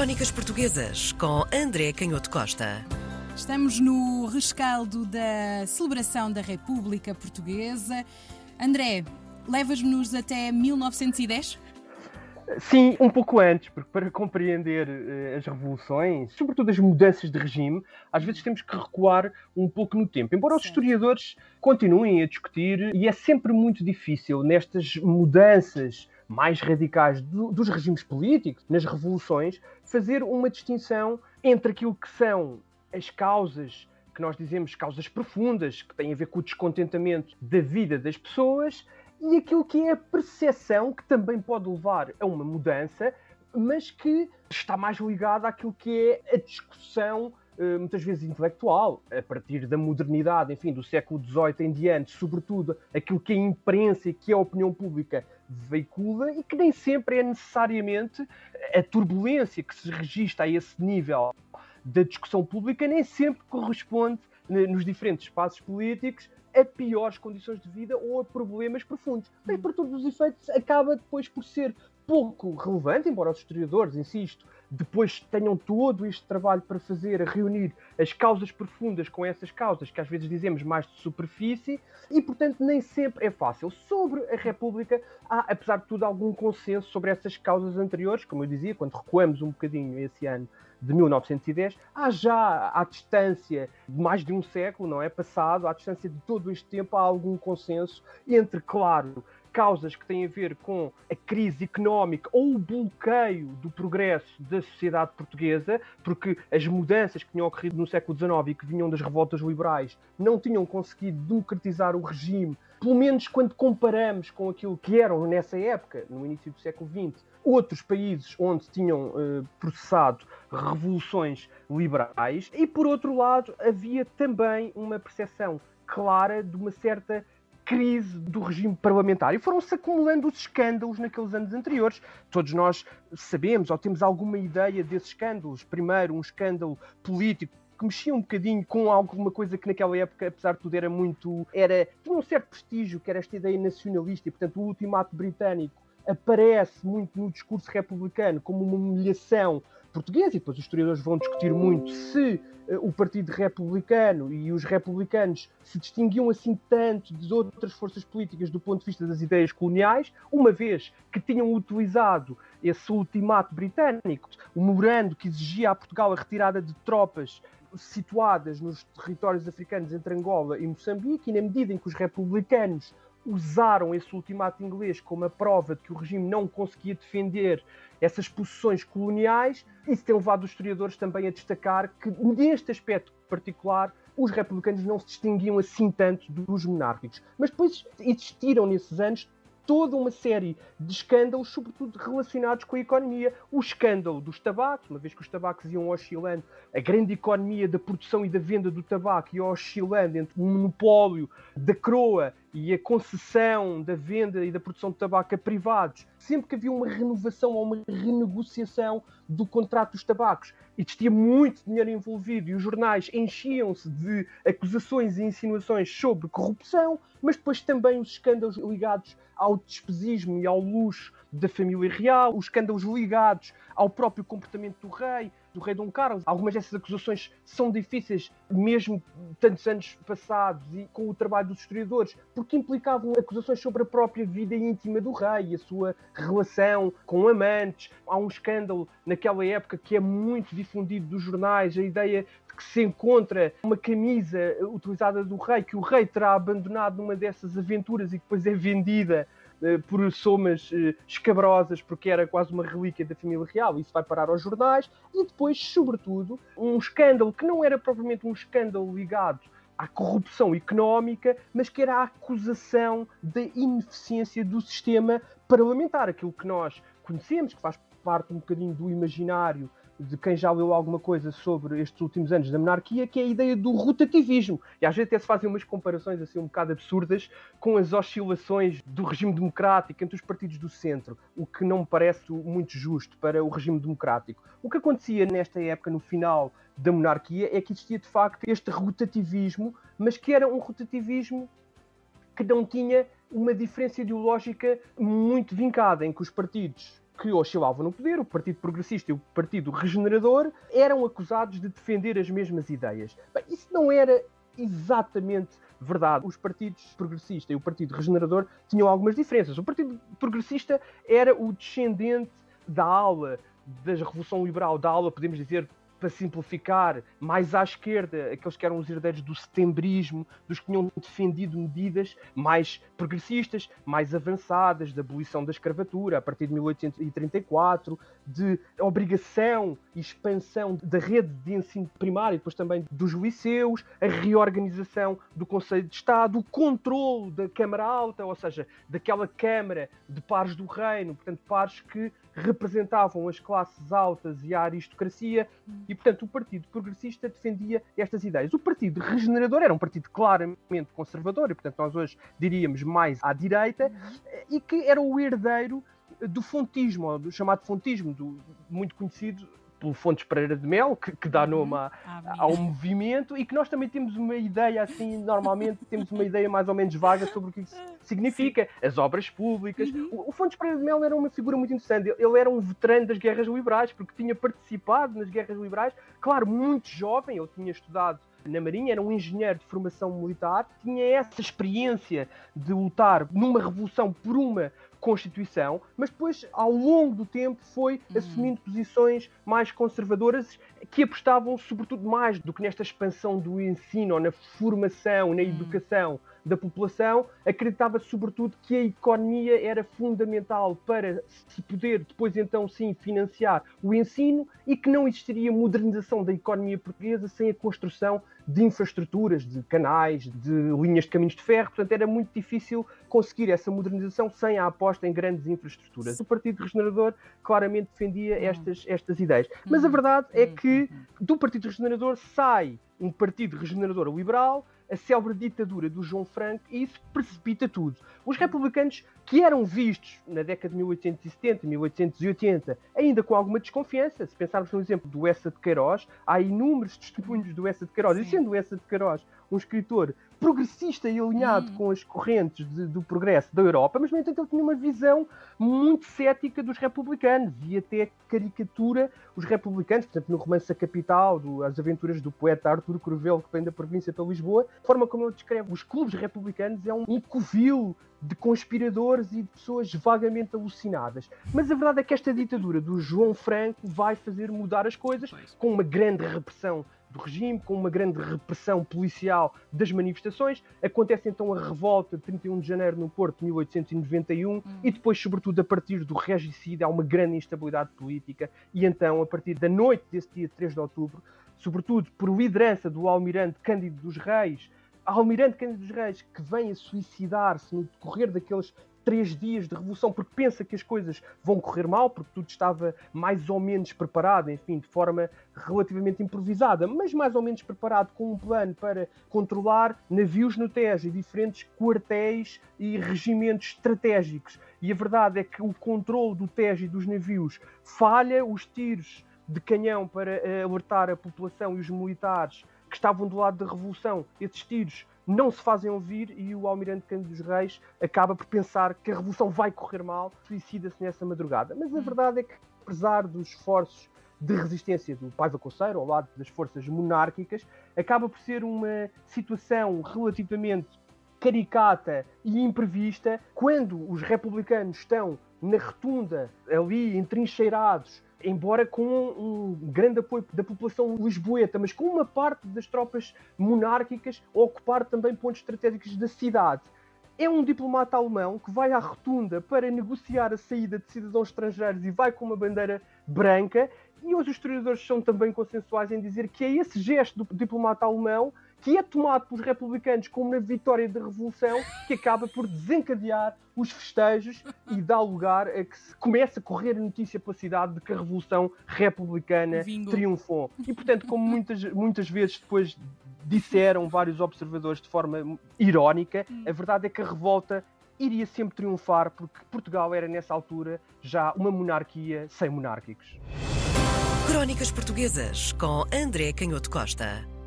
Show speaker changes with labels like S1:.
S1: Crónicas Portuguesas com André Canhoto Costa.
S2: Estamos no rescaldo da celebração da República Portuguesa. André, levas-nos até 1910?
S3: Sim, um pouco antes, porque para compreender uh, as revoluções, sobretudo as mudanças de regime, às vezes temos que recuar um pouco no tempo. Embora os historiadores continuem a discutir, e é sempre muito difícil nestas mudanças mais radicais do, dos regimes políticos, nas revoluções, fazer uma distinção entre aquilo que são as causas que nós dizemos causas profundas, que têm a ver com o descontentamento da vida das pessoas, e aquilo que é a percepção, que também pode levar a uma mudança, mas que está mais ligada àquilo que é a discussão muitas vezes intelectual, a partir da modernidade, enfim, do século XVIII em diante, sobretudo aquilo que a imprensa e que a opinião pública veicula e que nem sempre é necessariamente a turbulência que se registra a esse nível da discussão pública, nem sempre corresponde nos diferentes espaços políticos a piores condições de vida ou a problemas profundos. Mas, por todos os efeitos, acaba depois por ser pouco relevante, embora os historiadores, insisto, depois tenham todo este trabalho para fazer, a reunir as causas profundas com essas causas, que às vezes dizemos mais de superfície, e portanto nem sempre é fácil. Sobre a República, há, apesar de tudo, algum consenso sobre essas causas anteriores, como eu dizia, quando recuamos um bocadinho esse ano de 1910, há já à distância de mais de um século, não é? Passado, à distância de todo este tempo, há algum consenso entre, claro, causas que têm a ver com a crise económica ou o bloqueio do progresso da sociedade portuguesa, porque as mudanças que tinham ocorrido no século XIX e que vinham das revoltas liberais não tinham conseguido democratizar o regime, pelo menos quando comparamos com aquilo que eram nessa época, no início do século XX, outros países onde tinham uh, processado revoluções liberais, e por outro lado havia também uma percepção clara de uma certa crise do regime parlamentar. E foram-se acumulando os escândalos naqueles anos anteriores. Todos nós sabemos ou temos alguma ideia desses escândalos. Primeiro, um escândalo político que mexia um bocadinho com alguma coisa que naquela época, apesar de tudo, era muito. Era, tinha um certo prestígio, que era esta ideia nacionalista, e portanto o ultimato britânico aparece muito no discurso republicano como uma humilhação portuguesa, e depois os historiadores vão discutir muito se uh, o Partido Republicano e os republicanos se distinguiam assim tanto de outras forças políticas do ponto de vista das ideias coloniais, uma vez que tinham utilizado esse ultimato britânico, o memorando que exigia a Portugal a retirada de tropas situadas nos territórios africanos entre Angola e Moçambique, e na medida em que os republicanos usaram esse ultimato inglês como a prova de que o regime não conseguia defender essas posições coloniais. Isso tem levado os historiadores também a destacar que, neste aspecto particular, os republicanos não se distinguiam assim tanto dos monárquicos. Mas depois existiram nesses anos toda uma série de escândalos, sobretudo relacionados com a economia. O escândalo dos tabacos, uma vez que os tabacos iam oscilando, a grande economia da produção e da venda do tabaco ia oscilando entre o monopólio da croa e a concessão da venda e da produção de tabaco a privados, sempre que havia uma renovação ou uma renegociação do contrato dos tabacos, existia muito dinheiro envolvido e os jornais enchiam-se de acusações e insinuações sobre corrupção, mas depois também os escândalos ligados ao despesismo e ao luxo da família real, os escândalos ligados ao próprio comportamento do rei, do rei Dom Carlos. Algumas dessas acusações são difíceis, mesmo tantos anos passados e com o trabalho dos historiadores, porque implicavam acusações sobre a própria vida íntima do rei, a sua relação com amantes. Há um escândalo naquela época que é muito difundido dos jornais, a ideia de que se encontra uma camisa utilizada do rei, que o rei terá abandonado numa dessas aventuras e depois é vendida por somas eh, escabrosas, porque era quase uma relíquia da família real, isso vai parar aos jornais, e depois, sobretudo, um escândalo que não era propriamente um escândalo ligado à corrupção económica, mas que era a acusação da ineficiência do sistema parlamentar, aquilo que nós conhecemos, que faz parte um bocadinho do imaginário de quem já leu alguma coisa sobre estes últimos anos da monarquia, que é a ideia do rotativismo. E às vezes até se fazem umas comparações assim um bocado absurdas com as oscilações do regime democrático entre os partidos do centro, o que não me parece muito justo para o regime democrático. O que acontecia nesta época, no final da monarquia, é que existia de facto este rotativismo, mas que era um rotativismo que não tinha uma diferença ideológica muito vincada, em que os partidos que oscilavam no poder, o Partido Progressista e o Partido Regenerador, eram acusados de defender as mesmas ideias. Bem, isso não era exatamente verdade. Os partidos progressista e o Partido Regenerador tinham algumas diferenças. O Partido Progressista era o descendente da ala da Revolução Liberal, da ala, podemos dizer, para simplificar, mais à esquerda, aqueles que eram os herdeiros do setembrismo, dos que tinham defendido medidas mais progressistas, mais avançadas, da abolição da escravatura a partir de 1834, de obrigação e expansão da rede de ensino primário depois também dos liceus, a reorganização do Conselho de Estado, o controle da Câmara Alta, ou seja, daquela Câmara de pares do reino, portanto, pares que representavam as classes altas e a aristocracia, e portanto o Partido Progressista defendia estas ideias. O Partido Regenerador era um partido claramente conservador, e portanto nós hoje diríamos mais à direita, e que era o herdeiro do fontismo, do chamado fontismo, do, muito conhecido pelo Fontes Pereira de Mel, que, que dá nome a, ah, ao movimento, e que nós também temos uma ideia assim, normalmente temos uma ideia mais ou menos vaga sobre o que isso significa, as obras públicas. Uhum. O, o Fontes Pereira de Mel era uma figura muito interessante, ele era um veterano das guerras liberais, porque tinha participado nas guerras liberais, claro, muito jovem, ele tinha estudado na Marinha, era um engenheiro de formação militar, tinha essa experiência de lutar numa revolução por uma Constituição, mas depois, ao longo do tempo, foi uhum. assumindo posições mais conservadoras que apostavam, sobretudo, mais do que nesta expansão do ensino, ou na formação, na uhum. educação da população, acreditava sobretudo que a economia era fundamental para se poder depois então sim financiar o ensino e que não existiria modernização da economia portuguesa sem a construção de infraestruturas, de canais, de linhas de caminhos de ferro, portanto era muito difícil conseguir essa modernização sem a aposta em grandes infraestruturas. O Partido Regenerador claramente defendia hum. estas, estas ideias. Mas a hum. verdade é hum. que do Partido Regenerador sai um partido regenerador liberal a célebre ditadura do João Franco e isso precipita tudo. Os republicanos, que eram vistos na década de 1870, 1880, ainda com alguma desconfiança, se pensarmos no exemplo do Essa de Queiroz, há inúmeros testemunhos do Essa de Queiroz, e sendo o Essa de Queiroz um escritor progressista e alinhado hum. com as correntes de, do progresso da Europa, mas, no entanto, ele tinha uma visão muito cética dos republicanos e até caricatura os republicanos, portanto, no romance A Capital, do, As Aventuras do poeta Artur Corvel, que vem da província para Lisboa, a forma como ele descreve os clubes republicanos é um, um covil de conspiradores e de pessoas vagamente alucinadas. Mas a verdade é que esta ditadura do João Franco vai fazer mudar as coisas com uma grande repressão do regime, com uma grande repressão policial das manifestações. Acontece então a revolta de 31 de janeiro no Porto, 1891, hum. e depois, sobretudo, a partir do regicídio, há uma grande instabilidade política, e então, a partir da noite desse dia 3 de outubro, sobretudo por liderança do almirante Cândido dos Reis, Almirante Cândido dos Reis, que vem a suicidar-se no decorrer daqueles três dias de revolução porque pensa que as coisas vão correr mal, porque tudo estava mais ou menos preparado, enfim, de forma relativamente improvisada, mas mais ou menos preparado com um plano para controlar navios no Tejo e diferentes quartéis e regimentos estratégicos. E a verdade é que o controle do Tejo e dos navios falha, os tiros de canhão para eh, alertar a população e os militares que estavam do lado da revolução, esses tiros não se fazem ouvir e o almirante Cândido dos Reis acaba por pensar que a revolução vai correr mal, suicida-se nessa madrugada. Mas a hum. verdade é que, apesar dos esforços de resistência do Paiva Conceiro ao lado das forças monárquicas, acaba por ser uma situação relativamente caricata e imprevista quando os republicanos estão na rotunda, ali entrincheirados, embora com um grande apoio da população lisboeta, mas com uma parte das tropas monárquicas a ocupar também pontos estratégicos da cidade. É um diplomata alemão que vai à rotunda para negociar a saída de cidadãos estrangeiros e vai com uma bandeira branca. E os historiadores são também consensuais em dizer que é esse gesto do diplomata alemão que é tomado pelos republicanos como na vitória da Revolução, que acaba por desencadear os festejos e dá lugar a que se comece a correr a notícia pela cidade de que a Revolução Republicana Vingo. triunfou. E, portanto, como muitas, muitas vezes depois disseram vários observadores de forma irónica, hum. a verdade é que a revolta iria sempre triunfar porque Portugal era nessa altura já uma monarquia sem monárquicos.
S1: Crónicas Portuguesas com André Canhoto Costa.